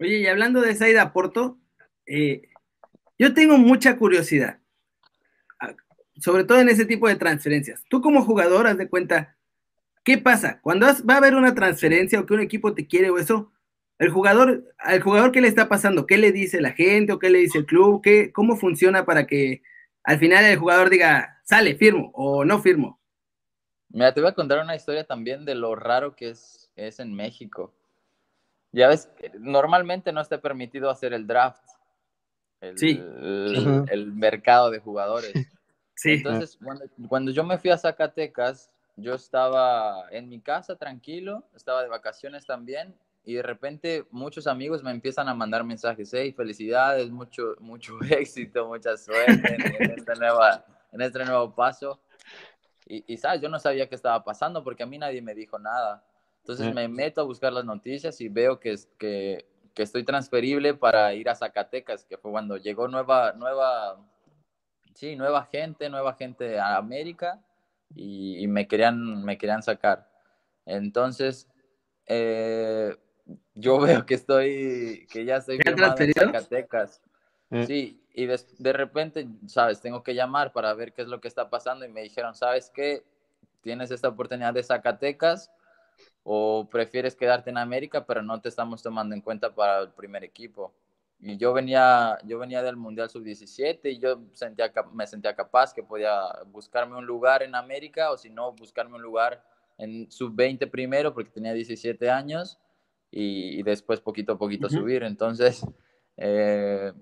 Oye, y hablando de esa ida a Porto, eh, yo tengo mucha curiosidad, sobre todo en ese tipo de transferencias. Tú como jugador, haz de cuenta, ¿qué pasa? Cuando va a haber una transferencia o que un equipo te quiere o eso, el jugador, al jugador, ¿qué le está pasando? ¿Qué le dice la gente o qué le dice el club? ¿Qué, ¿Cómo funciona para que al final el jugador diga, sale, firmo o no firmo? Mira, te voy a contar una historia también de lo raro que es, es en México. Ya ves, normalmente no está permitido hacer el draft, el, sí. el, mercado de jugadores. Sí. Entonces, cuando, cuando, yo me fui a Zacatecas, yo estaba en mi casa tranquilo, estaba de vacaciones también, y de repente muchos amigos me empiezan a mandar mensajes, hey, felicidades, mucho, mucho éxito, mucha suerte en, este, nueva, en este nuevo paso. Y, y, sabes, yo no sabía qué estaba pasando porque a mí nadie me dijo nada. Entonces me meto a buscar las noticias y veo que, que, que estoy transferible para ir a Zacatecas, que fue cuando llegó nueva, nueva, sí, nueva gente, nueva gente a América y, y me, querían, me querían sacar. Entonces, eh, yo veo que estoy, que ya estoy firmado en Zacatecas. Mm. Sí, y de, de, repente, sabes, tengo que llamar para ver qué es lo que está pasando y me dijeron, ¿sabes qué? Tienes esta oportunidad de Zacatecas o prefieres quedarte en América, pero no te estamos tomando en cuenta para el primer equipo. Y yo venía, yo venía del Mundial Sub-17 y yo sentía, me sentía capaz que podía buscarme un lugar en América o si no, buscarme un lugar en Sub-20 primero porque tenía 17 años y, después poquito a poquito subir. Entonces, eh,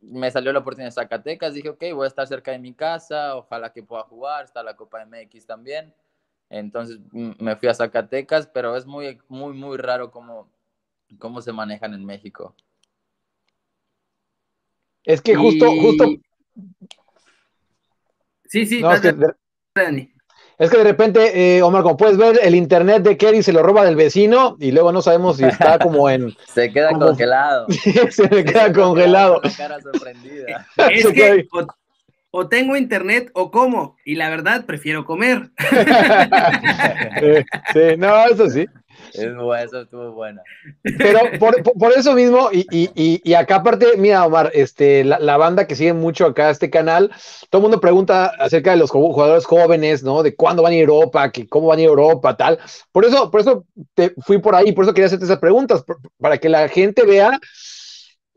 me salió la oportunidad de Zacatecas, dije, ok, voy a estar cerca de mi casa, ojalá que pueda jugar, está la Copa MX también. Entonces me fui a Zacatecas, pero es muy, muy, muy raro cómo, cómo se manejan en México. Es que justo, justo. Sí, sí, es que de repente, eh, Omar, como puedes ver, el internet de Kerry se lo roba del vecino y luego no sabemos si está como en. se queda congelado. se me queda congelado. cara sorprendida. Es que o, tengo internet o como, y la verdad prefiero comer. sí, no, eso sí. Es bueno, eso estuvo buena. Pero por, por, eso mismo, y, y, y, acá aparte, mira, Omar, este, la, la, banda que sigue mucho acá este canal, todo el mundo pregunta acerca de los jugadores jóvenes, ¿no? De cuándo van a ir a Europa, que cómo van a ir a Europa, tal. Por eso, por eso te fui por ahí, por eso quería hacerte esas preguntas, para que la gente vea,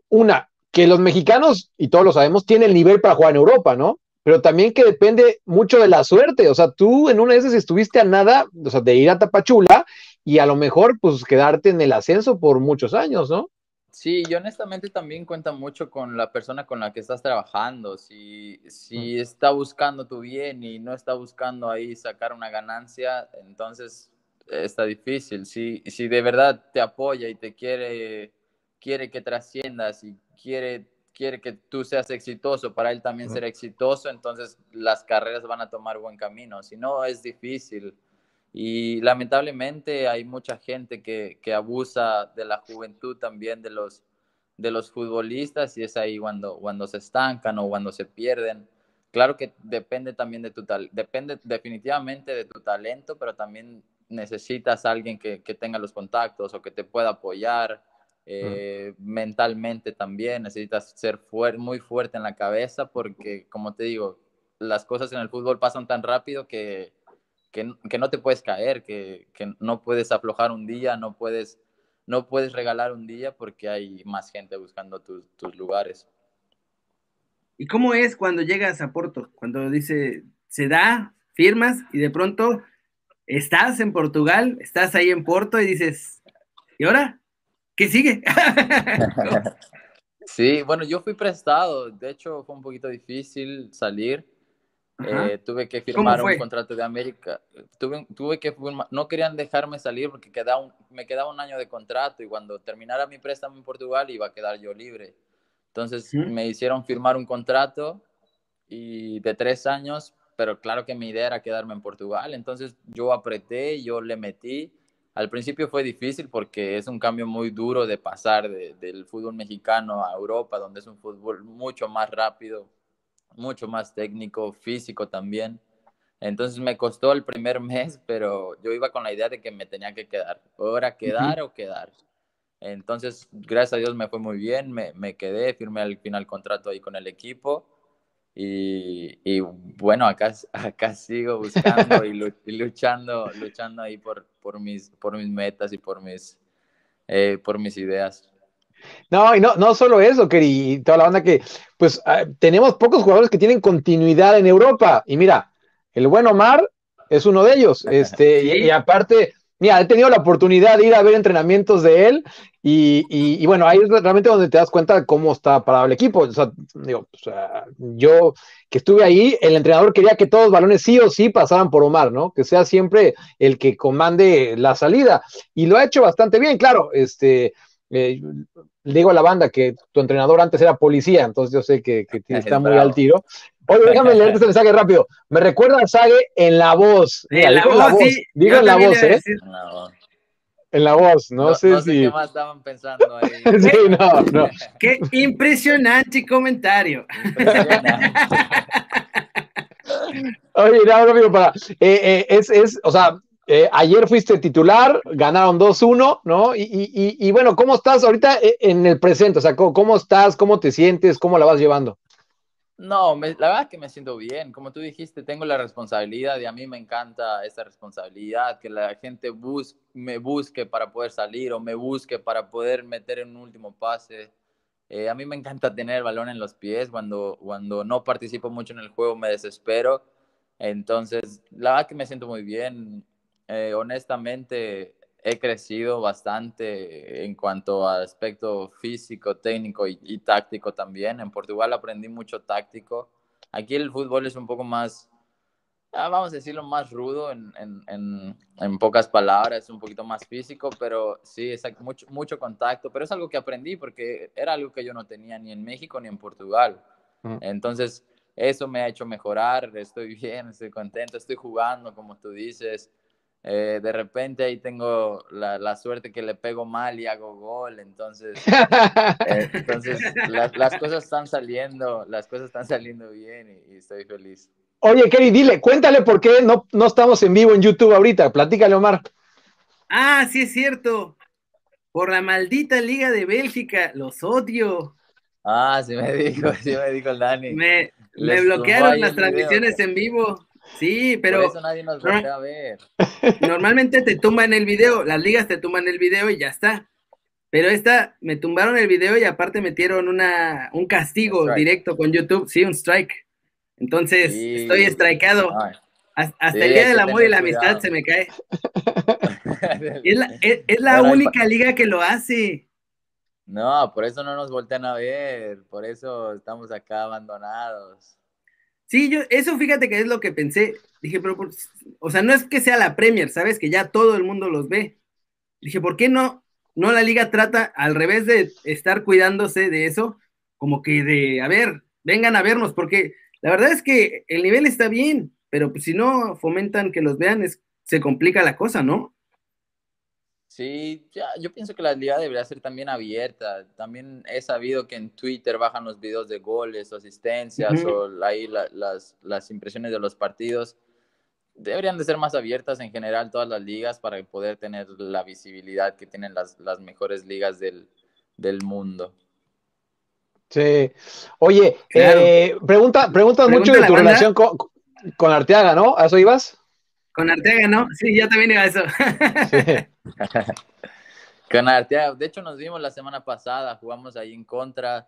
una, que los mexicanos, y todos lo sabemos, tienen el nivel para jugar en Europa, ¿no? pero también que depende mucho de la suerte. O sea, tú en una de esas estuviste a nada, o sea, de ir a Tapachula y a lo mejor pues quedarte en el ascenso por muchos años, ¿no? Sí, y honestamente también cuenta mucho con la persona con la que estás trabajando. Si, si está buscando tu bien y no está buscando ahí sacar una ganancia, entonces está difícil. Si, si de verdad te apoya y te quiere, quiere que trasciendas y quiere, quiere que tú seas exitoso, para él también ser exitoso, entonces las carreras van a tomar buen camino. Si no, es difícil. Y lamentablemente hay mucha gente que, que, abusa de la juventud también de los, de los futbolistas y es ahí cuando, cuando se estancan o cuando se pierden. Claro que depende también de tu talento, depende definitivamente de tu talento, pero también necesitas a alguien que, que tenga los contactos o que te pueda apoyar eh, mentalmente también. Necesitas ser muy fuerte en la cabeza porque, como te digo, las cosas en el fútbol pasan tan rápido que que, no te puedes caer, que, no puedes aflojar un día, no puedes, no puedes regalar un día porque hay más gente buscando tus, lugares. ¿Y cómo es cuando llegas a Porto? Cuando dice, se da, firmas y de pronto estás en Portugal, estás ahí en Porto y dices, ¿y ahora? ¿Qué sigue? sí, bueno, yo fui prestado, de hecho fue un poquito difícil salir eh, tuve que firmar un contrato de América. Tuve, tuve que no querían dejarme salir porque un, me quedaba un año de contrato y cuando terminara mi préstamo en Portugal iba a quedar yo libre. Entonces me hicieron firmar un contrato y de tres años, pero claro que mi idea era quedarme en Portugal. Entonces yo apreté, yo le metí. Al principio fue difícil porque es un cambio muy duro de pasar del fútbol mexicano a Europa, donde es un fútbol mucho más rápido, mucho más técnico, físico también. Entonces me costó el primer mes, pero yo iba con la idea de que me tenía que quedar. O era quedar o quedar. Entonces, gracias a Dios me fue muy bien, me, me quedé, firmé al final contrato ahí con el equipo. Y, y, bueno, acá, acá sigo buscando y, luchando, luchando ahí por, por, mis, por mis metas y por mis, eh, por mis ideas. No, y no, no solo eso, Keri, toda la banda que, pues ah, tenemos pocos jugadores que tienen continuidad en Europa. Y mira, el buen Omar es uno de ellos. Este, y, aparte, mira, he tenido la oportunidad de ir a ver entrenamientos de él. Y, bueno, ahí es realmente donde te das cuenta cómo está parado el equipo. O sea, digo, yo que estuve ahí, el entrenador quería que todos los balones sí o sí pasaran por Omar, ¿no? Que sea siempre el que comande la salida. Y lo ha hecho bastante bien, claro. Este, eh, le digo a la banda que tu entrenador antes era policía, entonces yo sé que, está muy al tiro. Oye, déjame leerte este mensaje rápido. Me recuerda a Sage en la voz. Mira, en la voz, digo en la voz, ¿eh? En la voz, no, sé no sé qué más estaban pensando ahí. sí, no, no. Qué impresionante comentario. Oye, no, amigo, para. Eh, eh, es, es, o sea, eh, ayer fuiste titular, ganaron 2-1, ¿no? Y, bueno, ¿cómo estás ahorita eh, en el presente? O sea, ¿cómo, estás? ¿Cómo te sientes? ¿Cómo la vas llevando? No, la verdad es que me siento bien. Como tú dijiste, tengo la responsabilidad y a mí me encanta esa responsabilidad, que la gente me busque para poder salir o me busque para poder meter en un último pase. Eh, a mí me encanta tener el balón en los pies. Cuando, cuando no participo mucho en el juego me desespero. Entonces, la verdad que me siento muy bien. Eh, honestamente he crecido bastante en cuanto a aspecto físico, técnico y, táctico también. En Portugal aprendí mucho táctico. Aquí el fútbol es un poco más, ah, vamos a decirlo, más rudo en, en, en, pocas palabras, un poquito más físico, pero sí, es mucho, mucho contacto. Pero es algo que aprendí porque era algo que yo no tenía ni en México ni en Portugal. Entonces, eso me ha hecho mejorar, estoy bien, estoy contento, estoy jugando, como tú dices. Eh, de repente ahí tengo la, suerte que le pego mal y hago gol, entonces, eh, entonces las cosas están saliendo, las cosas están saliendo bien y, estoy feliz. Oye, Kerry, dile, cuéntale por qué no, no estamos en vivo en YouTube ahorita, platícale, Omar. Ah, sí es cierto, por la maldita Liga de Bélgica, los odio. Ah, sí me dijo, sí me dijo el Dani. Me, me bloquearon las transmisiones en vivo. Sí, pero. Por eso nadie nos a ver. Normalmente te tumban el video, las ligas te tumban el video y ya está. Pero esta, me tumbaron el video y aparte metieron una, un castigo directo con YouTube, sí, un strike. Entonces, estoy strikeado. Hasta el día del amor y la amistad se me cae. es la, única liga que lo hace. No, por eso no nos voltean a ver, por eso estamos acá abandonados. Sí, yo, eso fíjate que es lo que pensé. Dije, pero, o sea, no es que sea la Premier, ¿sabes? Que ya todo el mundo los ve. Dije, ¿por qué no, no la liga trata, al revés de estar cuidándose de eso, como que de, a ver, vengan a vernos, porque la verdad es que el nivel está bien, pero pues si no fomentan que los vean, es, se complica la cosa, ¿no? Sí, ya, yo pienso que la liga debería ser también abierta. También he sabido que en Twitter bajan los videos de goles o asistencias o ahí las, las impresiones de los partidos. Deberían de ser más abiertas en general todas las ligas para poder tener la visibilidad que tienen las, las mejores ligas del, del mundo. Sí. Oye, eh, pregunta, preguntas mucho de tu relación con, con Arteaga, ¿no? ¿A eso ibas? Con Arteaga, ¿no? Sí, ya también iba a eso. con de hecho nos vimos la semana pasada, jugamos ahí en contra.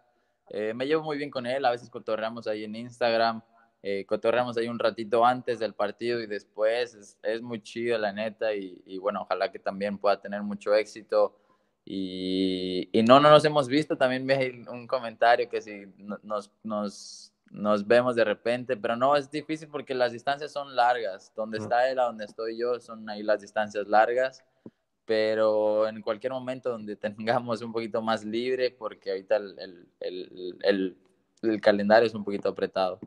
Eh, me llevo muy bien con él, a veces cotorreamos ahí en Instagram, eh, cotorreamos ahí un ratito antes del partido y después. Es, muy chido, la neta, y, bueno, ojalá que también pueda tener mucho éxito. Y, y no, no nos hemos visto, también me un comentario que si nos, nos nos vemos de repente, pero no, es difícil porque las distancias son largas. Donde está él a donde estoy yo son ahí las distancias largas, pero en cualquier momento donde tengamos un poquito más libre, porque ahorita el, el, el, el calendario es un poquito apretado.